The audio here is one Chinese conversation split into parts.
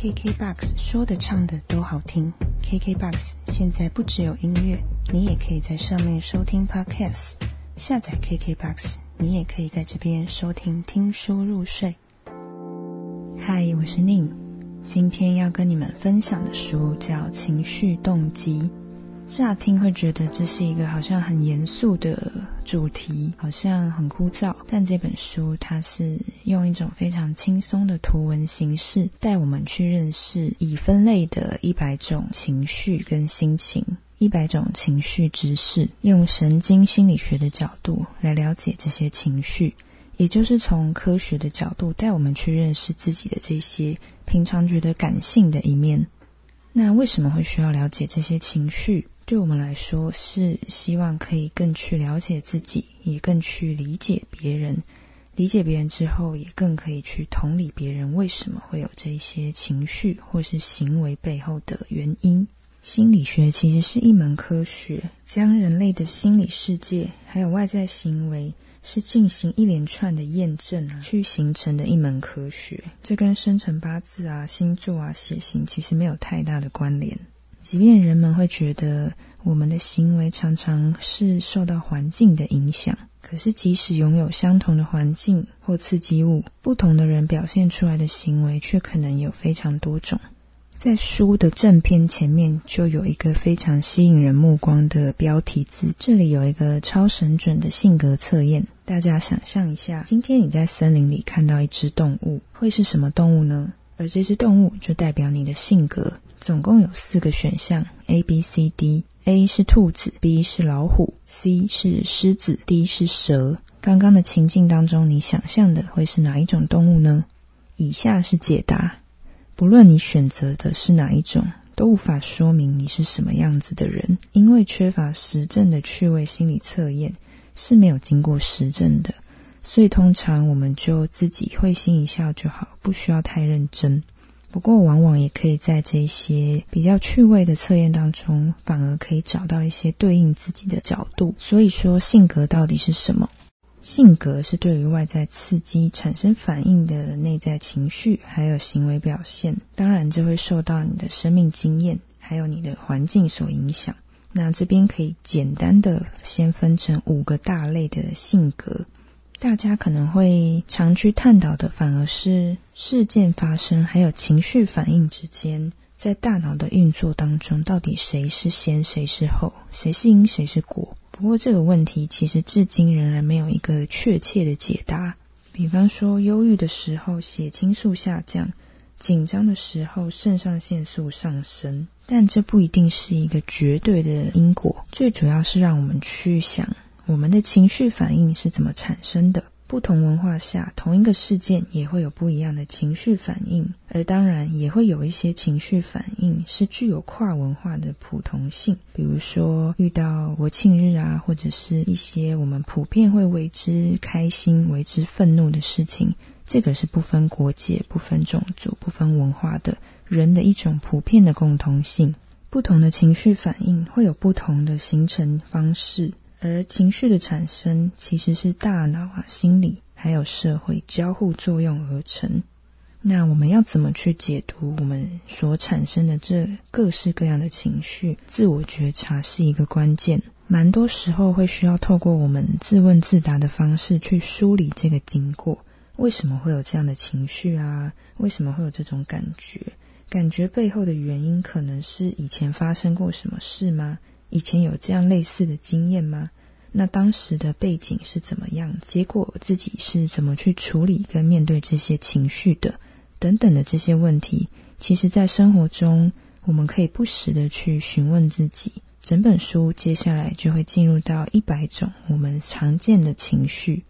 KKBOX 说的唱的都好听。KKBOX 现在不只有音乐，你也可以在上面收听 Podcast。下载 KKBOX，你也可以在这边收听听书入睡。嗨，我是宁，今天要跟你们分享的书叫《情绪动机》。乍听会觉得这是一个好像很严肃的主题，好像很枯燥。但这本书它是用一种非常轻松的图文形式，带我们去认识已分类的一百种情绪跟心情，一百种情绪知识，用神经心理学的角度来了解这些情绪，也就是从科学的角度带我们去认识自己的这些平常觉得感性的一面。那为什么会需要了解这些情绪？对我们来说，是希望可以更去了解自己，也更去理解别人。理解别人之后，也更可以去同理别人为什么会有这些情绪或是行为背后的原因。心理学其实是一门科学，将人类的心理世界还有外在行为是进行一连串的验证啊，去形成的一门科学。这跟生辰八字啊、星座啊、血型其实没有太大的关联。即便人们会觉得我们的行为常常是受到环境的影响，可是即使拥有相同的环境或刺激物，不同的人表现出来的行为却可能有非常多种。在书的正片前面就有一个非常吸引人目光的标题字，这里有一个超神准的性格测验。大家想象一下，今天你在森林里看到一只动物，会是什么动物呢？而这只动物就代表你的性格。总共有四个选项：A、B、C、D。A 是兔子，B 是老虎，C 是狮子，D 是蛇。刚刚的情境当中，你想象的会是哪一种动物呢？以下是解答：不论你选择的是哪一种，都无法说明你是什么样子的人，因为缺乏实证的趣味心理测验是没有经过实证的，所以通常我们就自己会心一笑就好，不需要太认真。不过，往往也可以在这些比较趣味的测验当中，反而可以找到一些对应自己的角度。所以说，性格到底是什么？性格是对于外在刺激产生反应的内在情绪，还有行为表现。当然，这会受到你的生命经验，还有你的环境所影响。那这边可以简单的先分成五个大类的性格。大家可能会常去探讨的，反而是事件发生还有情绪反应之间，在大脑的运作当中，到底谁是先，谁是后，谁是因，谁是果？不过这个问题其实至今仍然没有一个确切的解答。比方说，忧郁的时候血清素下降，紧张的时候肾上腺素上升，但这不一定是一个绝对的因果。最主要是让我们去想。我们的情绪反应是怎么产生的？不同文化下，同一个事件也会有不一样的情绪反应，而当然也会有一些情绪反应是具有跨文化的普同性。比如说，遇到国庆日啊，或者是一些我们普遍会为之开心、为之愤怒的事情，这个是不分国界、不分种族、不分文化的人的一种普遍的共同性。不同的情绪反应会有不同的形成方式。而情绪的产生，其实是大脑啊、心理还有社会交互作用而成。那我们要怎么去解读我们所产生的这各式各样的情绪？自我觉察是一个关键。蛮多时候会需要透过我们自问自答的方式去梳理这个经过：为什么会有这样的情绪啊？为什么会有这种感觉？感觉背后的原因，可能是以前发生过什么事吗？以前有这样类似的经验吗？那当时的背景是怎么样？结果自己是怎么去处理跟面对这些情绪的？等等的这些问题，其实，在生活中，我们可以不时的去询问自己。整本书接下来就会进入到一百种我们常见的情绪。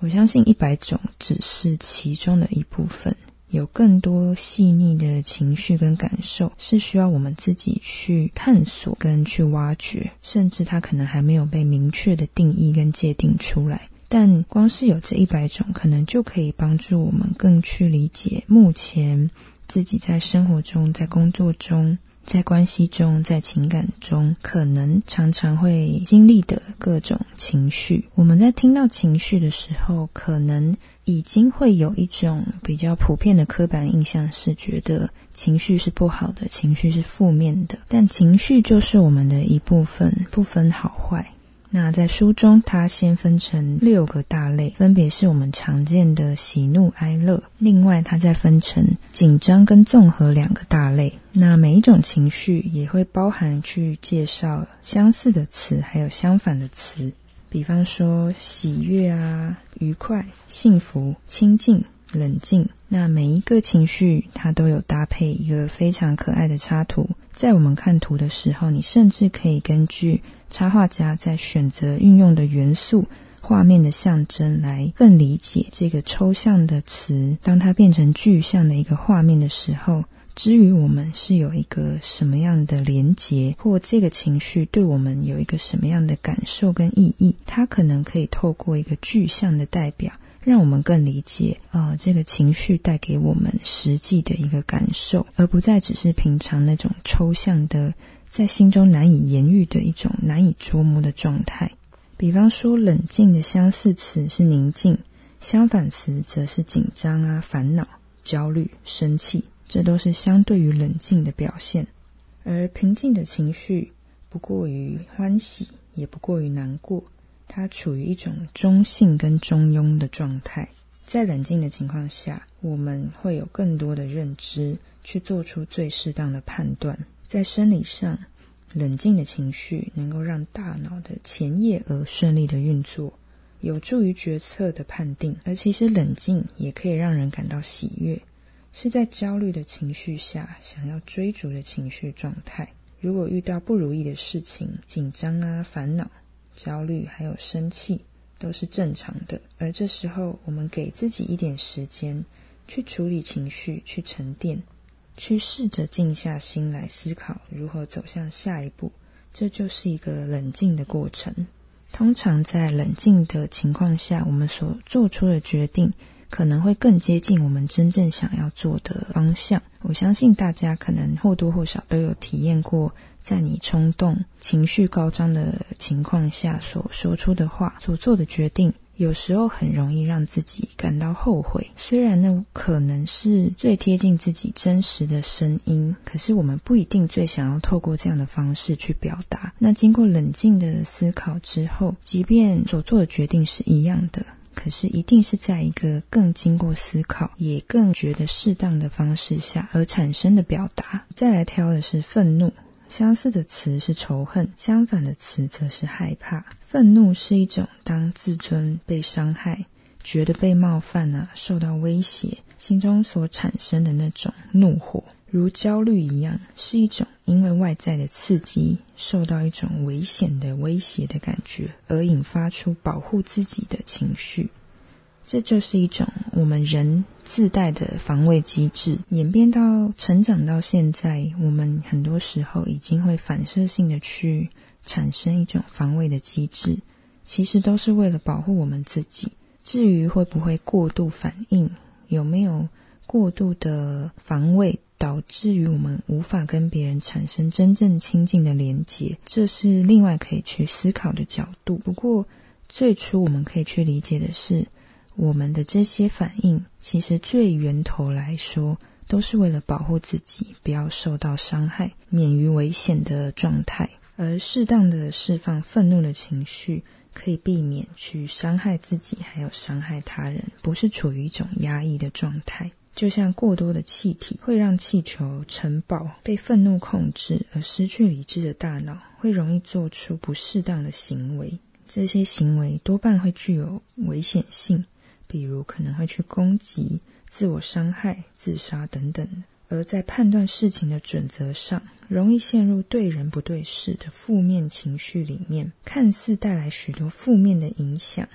我相信一百种只是其中的一部分。有更多细腻的情绪跟感受，是需要我们自己去探索跟去挖掘，甚至它可能还没有被明确的定义跟界定出来。但光是有这一百种，可能就可以帮助我们更去理解目前自己在生活中、在工作中、在关系中、在情感中，可能常常会经历的各种情绪。我们在听到情绪的时候，可能。已经会有一种比较普遍的刻板印象，是觉得情绪是不好的，情绪是负面的。但情绪就是我们的一部分，不分好坏。那在书中，它先分成六个大类，分别是我们常见的喜怒哀乐。另外，它再分成紧张跟综合两个大类。那每一种情绪也会包含去介绍相似的词，还有相反的词。比方说喜悦啊、愉快、幸福、清静、冷静，那每一个情绪它都有搭配一个非常可爱的插图。在我们看图的时候，你甚至可以根据插画家在选择运用的元素、画面的象征，来更理解这个抽象的词，当它变成具象的一个画面的时候。至于我们是有一个什么样的连结，或这个情绪对我们有一个什么样的感受跟意义，它可能可以透过一个具象的代表，让我们更理解啊这个情绪带给我们实际的一个感受，而不再只是平常那种抽象的，在心中难以言喻的一种难以捉摸的状态。比方说，冷静的相似词是宁静，相反词则是紧张啊、烦恼、焦虑、生气。这都是相对于冷静的表现，而平静的情绪不过于欢喜，也不过于难过，它处于一种中性跟中庸的状态。在冷静的情况下，我们会有更多的认知，去做出最适当的判断。在生理上，冷静的情绪能够让大脑的前叶额顺利的运作，有助于决策的判定。而其实冷静也可以让人感到喜悦。是在焦虑的情绪下想要追逐的情绪状态。如果遇到不如意的事情，紧张啊、烦恼、焦虑，还有生气，都是正常的。而这时候，我们给自己一点时间，去处理情绪，去沉淀，去试着静下心来思考如何走向下一步。这就是一个冷静的过程。通常在冷静的情况下，我们所做出的决定。可能会更接近我们真正想要做的方向。我相信大家可能或多或少都有体验过，在你冲动、情绪高涨的情况下所说出的话、所做的决定，有时候很容易让自己感到后悔。虽然呢，可能是最贴近自己真实的声音，可是我们不一定最想要透过这样的方式去表达。那经过冷静的思考之后，即便所做的决定是一样的。可是，一定是在一个更经过思考，也更觉得适当的方式下而产生的表达。再来挑的是愤怒，相似的词是仇恨，相反的词则是害怕。愤怒是一种当自尊被伤害，觉得被冒犯啊，受到威胁，心中所产生的那种怒火。如焦虑一样，是一种因为外在的刺激，受到一种危险的威胁的感觉，而引发出保护自己的情绪。这就是一种我们人自带的防卫机制。演变到成长到现在，我们很多时候已经会反射性的去产生一种防卫的机制，其实都是为了保护我们自己。至于会不会过度反应，有没有过度的防卫？导致于我们无法跟别人产生真正亲近的连接，这是另外可以去思考的角度。不过，最初我们可以去理解的是，我们的这些反应其实最源头来说，都是为了保护自己，不要受到伤害，免于危险的状态。而适当的释放愤怒的情绪，可以避免去伤害自己，还有伤害他人，不是处于一种压抑的状态。就像过多的气体会让气球城堡被愤怒控制而失去理智的大脑，会容易做出不适当的行为。这些行为多半会具有危险性，比如可能会去攻击、自我伤害、自杀等等。而在判断事情的准则上，容易陷入对人不对事的负面情绪里面，看似带来许多负面的影响。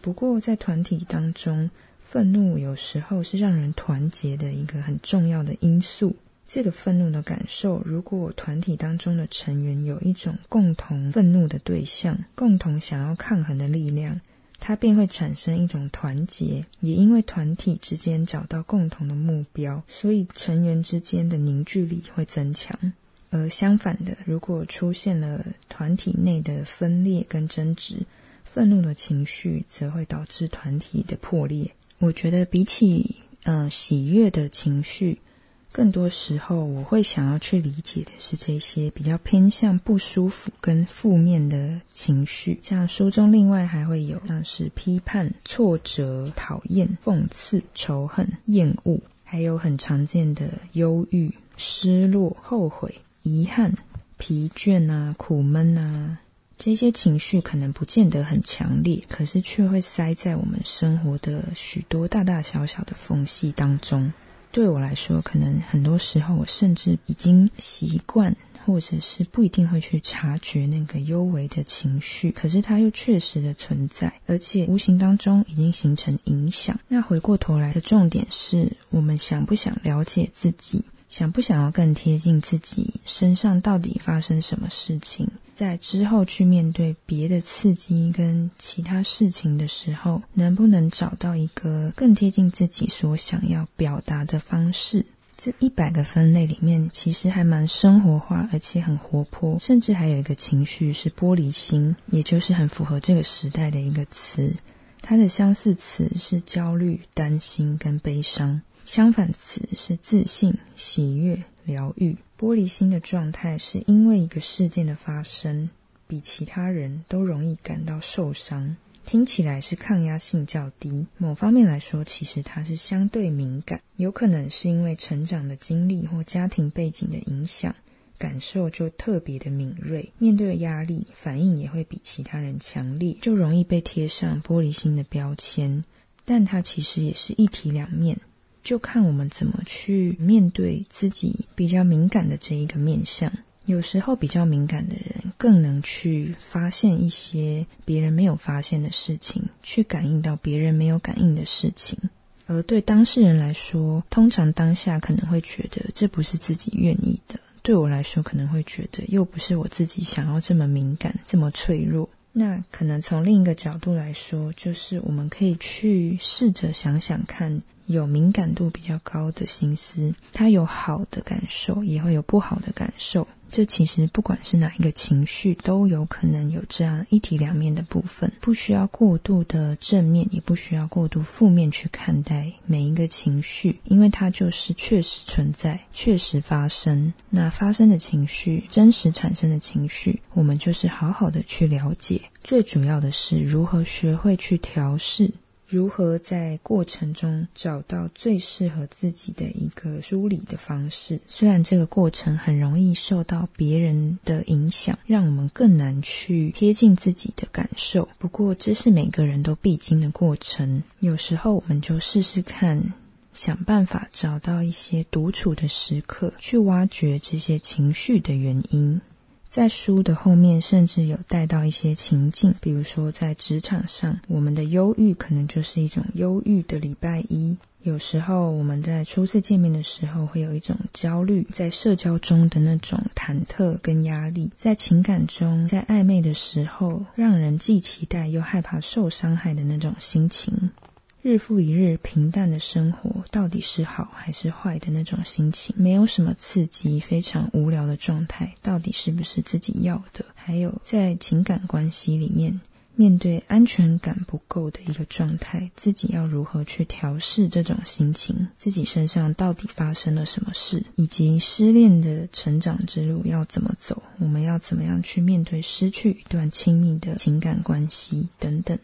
不过在团体当中，愤怒有时候是让人团结的一个很重要的因素。这个愤怒的感受，如果团体当中的成员有一种共同愤怒的对象，共同想要抗衡的力量，它便会产生一种团结。也因为团体之间找到共同的目标，所以成员之间的凝聚力会增强。而相反的，如果出现了团体内的分裂跟争执，愤怒的情绪则会导致团体的破裂。我觉得比起呃喜悦的情绪。更多时候，我会想要去理解的是这些比较偏向不舒服跟负面的情绪。像书中另外还会有像是批判、挫折、讨厌、讽刺、仇恨、厌恶，还有很常见的忧郁、失落、后悔、遗憾、疲倦啊、苦闷啊。这些情绪可能不见得很强烈，可是却会塞在我们生活的许多大大小小的缝隙当中。对我来说，可能很多时候我甚至已经习惯，或者是不一定会去察觉那个幽微的情绪，可是它又确实的存在，而且无形当中已经形成影响。那回过头来的重点是我们想不想了解自己，想不想要更贴近自己身上到底发生什么事情。在之后去面对别的刺激跟其他事情的时候，能不能找到一个更贴近自己所想要表达的方式？这一百个分类里面，其实还蛮生活化，而且很活泼，甚至还有一个情绪是玻璃心，也就是很符合这个时代的一个词。它的相似词是焦虑、担心跟悲伤，相反词是自信、喜悦、疗愈。玻璃心的状态是因为一个事件的发生，比其他人都容易感到受伤。听起来是抗压性较低，某方面来说，其实它是相对敏感。有可能是因为成长的经历或家庭背景的影响，感受就特别的敏锐，面对压力反应也会比其他人强烈，就容易被贴上玻璃心的标签。但它其实也是一体两面。就看我们怎么去面对自己比较敏感的这一个面相。有时候比较敏感的人更能去发现一些别人没有发现的事情，去感应到别人没有感应的事情。而对当事人来说，通常当下可能会觉得这不是自己愿意的。对我来说，可能会觉得又不是我自己想要这么敏感、这么脆弱。那可能从另一个角度来说，就是我们可以去试着想想看。有敏感度比较高的心思，他有好的感受，也会有不好的感受。这其实不管是哪一个情绪，都有可能有这样一体两面的部分，不需要过度的正面，也不需要过度负面去看待每一个情绪，因为它就是确实存在，确实发生。那发生的情绪，真实产生的情绪，我们就是好好的去了解。最主要的是如何学会去调试。如何在过程中找到最适合自己的一个梳理的方式？虽然这个过程很容易受到别人的影响，让我们更难去贴近自己的感受。不过，这是每个人都必经的过程。有时候，我们就试试看，想办法找到一些独处的时刻，去挖掘这些情绪的原因。在书的后面，甚至有带到一些情境，比如说在职场上，我们的忧郁可能就是一种忧郁的礼拜一；有时候我们在初次见面的时候，会有一种焦虑，在社交中的那种忐忑跟压力，在情感中，在暧昧的时候，让人既期待又害怕受伤害的那种心情。日复一日平淡的生活，到底是好还是坏的那种心情？没有什么刺激，非常无聊的状态，到底是不是自己要的？还有在情感关系里面，面对安全感不够的一个状态，自己要如何去调试这种心情？自己身上到底发生了什么事？以及失恋的成长之路要怎么走？我们要怎么样去面对失去一段亲密的情感关系？等等。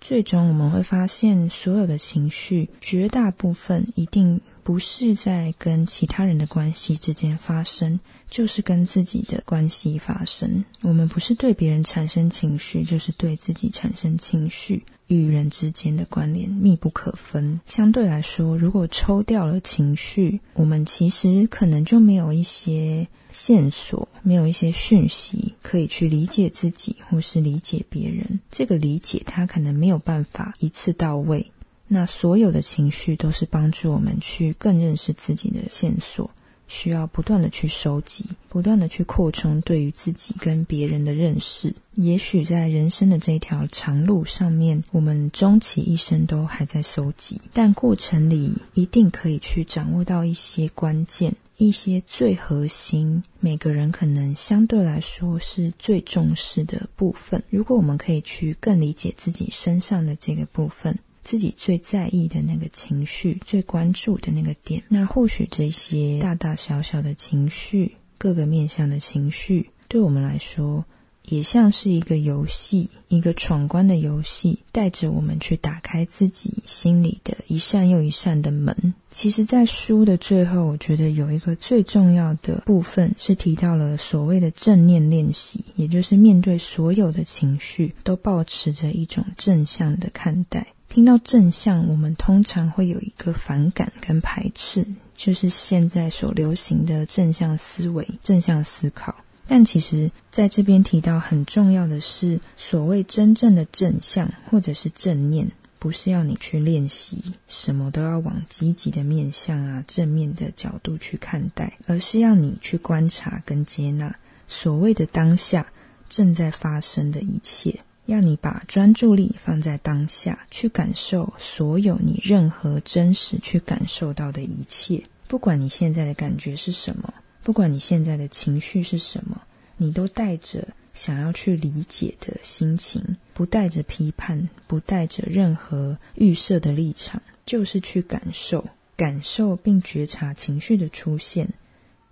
最终我们会发现，所有的情绪绝大部分一定不是在跟其他人的关系之间发生，就是跟自己的关系发生。我们不是对别人产生情绪，就是对自己产生情绪。与人之间的关联密不可分。相对来说，如果抽掉了情绪，我们其实可能就没有一些线索，没有一些讯息可以去理解自己，或是理解别人。这个理解，它可能没有办法一次到位。那所有的情绪都是帮助我们去更认识自己的线索。需要不断的去收集，不断的去扩充对于自己跟别人的认识。也许在人生的这条长路上面，我们终其一生都还在收集，但过程里一定可以去掌握到一些关键、一些最核心，每个人可能相对来说是最重视的部分。如果我们可以去更理解自己身上的这个部分。自己最在意的那个情绪、最关注的那个点。那或许这些大大小小的情绪、各个面向的情绪，对我们来说。也像是一个游戏，一个闯关的游戏，带着我们去打开自己心里的一扇又一扇的门。其实，在书的最后，我觉得有一个最重要的部分是提到了所谓的正念练习，也就是面对所有的情绪，都保持着一种正向的看待。听到正向，我们通常会有一个反感跟排斥，就是现在所流行的正向思维、正向思考。但其实，在这边提到很重要的是，所谓真正的正向或者是正念，不是要你去练习什么都要往积极的面向啊、正面的角度去看待，而是要你去观察跟接纳所谓的当下正在发生的一切，要你把专注力放在当下，去感受所有你任何真实去感受到的一切，不管你现在的感觉是什么。不管你现在的情绪是什么，你都带着想要去理解的心情，不带着批判，不带着任何预设的立场，就是去感受、感受并觉察情绪的出现。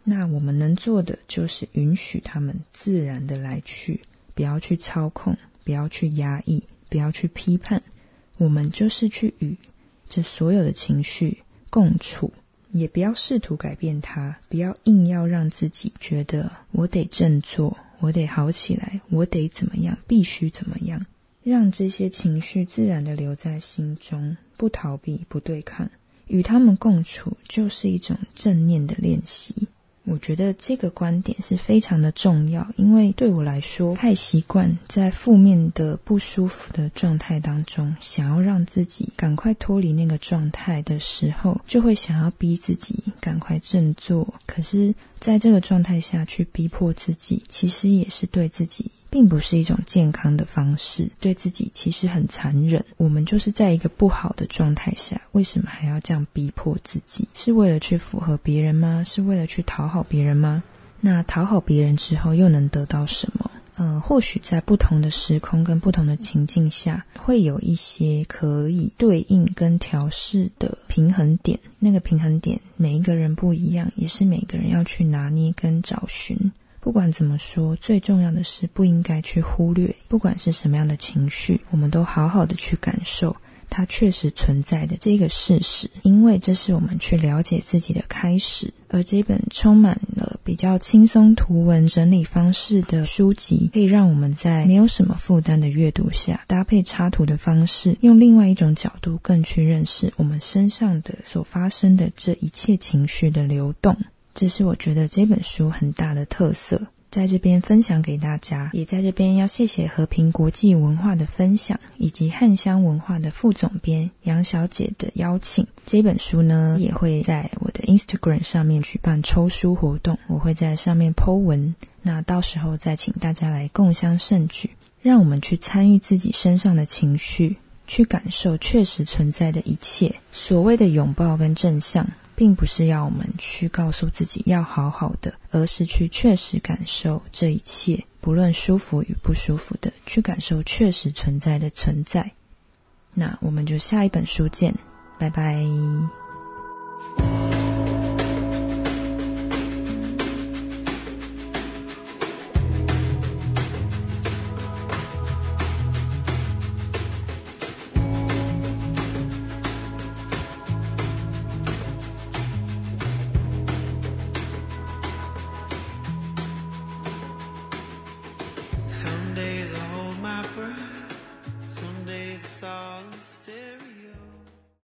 那我们能做的就是允许他们自然的来去，不要去操控，不要去压抑，不要去批判。我们就是去与这所有的情绪共处。也不要试图改变它，不要硬要让自己觉得我得振作，我得好起来，我得怎么样，必须怎么样，让这些情绪自然的留在心中，不逃避，不对抗，与他们共处，就是一种正念的练习。我觉得这个观点是非常的重要，因为对我来说，太习惯在负面的不舒服的状态当中，想要让自己赶快脱离那个状态的时候，就会想要逼自己赶快振作。可是，在这个状态下去逼迫自己，其实也是对自己。并不是一种健康的方式，对自己其实很残忍。我们就是在一个不好的状态下，为什么还要这样逼迫自己？是为了去符合别人吗？是为了去讨好别人吗？那讨好别人之后又能得到什么？嗯，或许在不同的时空跟不同的情境下，会有一些可以对应跟调试的平衡点。那个平衡点，每一个人不一样，也是每个人要去拿捏跟找寻。不管怎么说，最重要的是不应该去忽略，不管是什么样的情绪，我们都好好的去感受它确实存在的这个事实，因为这是我们去了解自己的开始。而这本充满了比较轻松图文整理方式的书籍，可以让我们在没有什么负担的阅读下，搭配插图的方式，用另外一种角度更去认识我们身上的所发生的这一切情绪的流动。这是我觉得这本书很大的特色，在这边分享给大家。也在这边要谢谢和平国际文化的分享，以及汉香文化的副总编杨小姐的邀请。这本书呢，也会在我的 Instagram 上面举办抽书活动，我会在上面 Po 文。那到时候再请大家来共襄盛举，让我们去参与自己身上的情绪，去感受确实存在的一切。所谓的拥抱跟正向。并不是要我们去告诉自己要好好的，而是去确实感受这一切，不论舒服与不舒服的，去感受确实存在的存在。那我们就下一本书见，拜拜。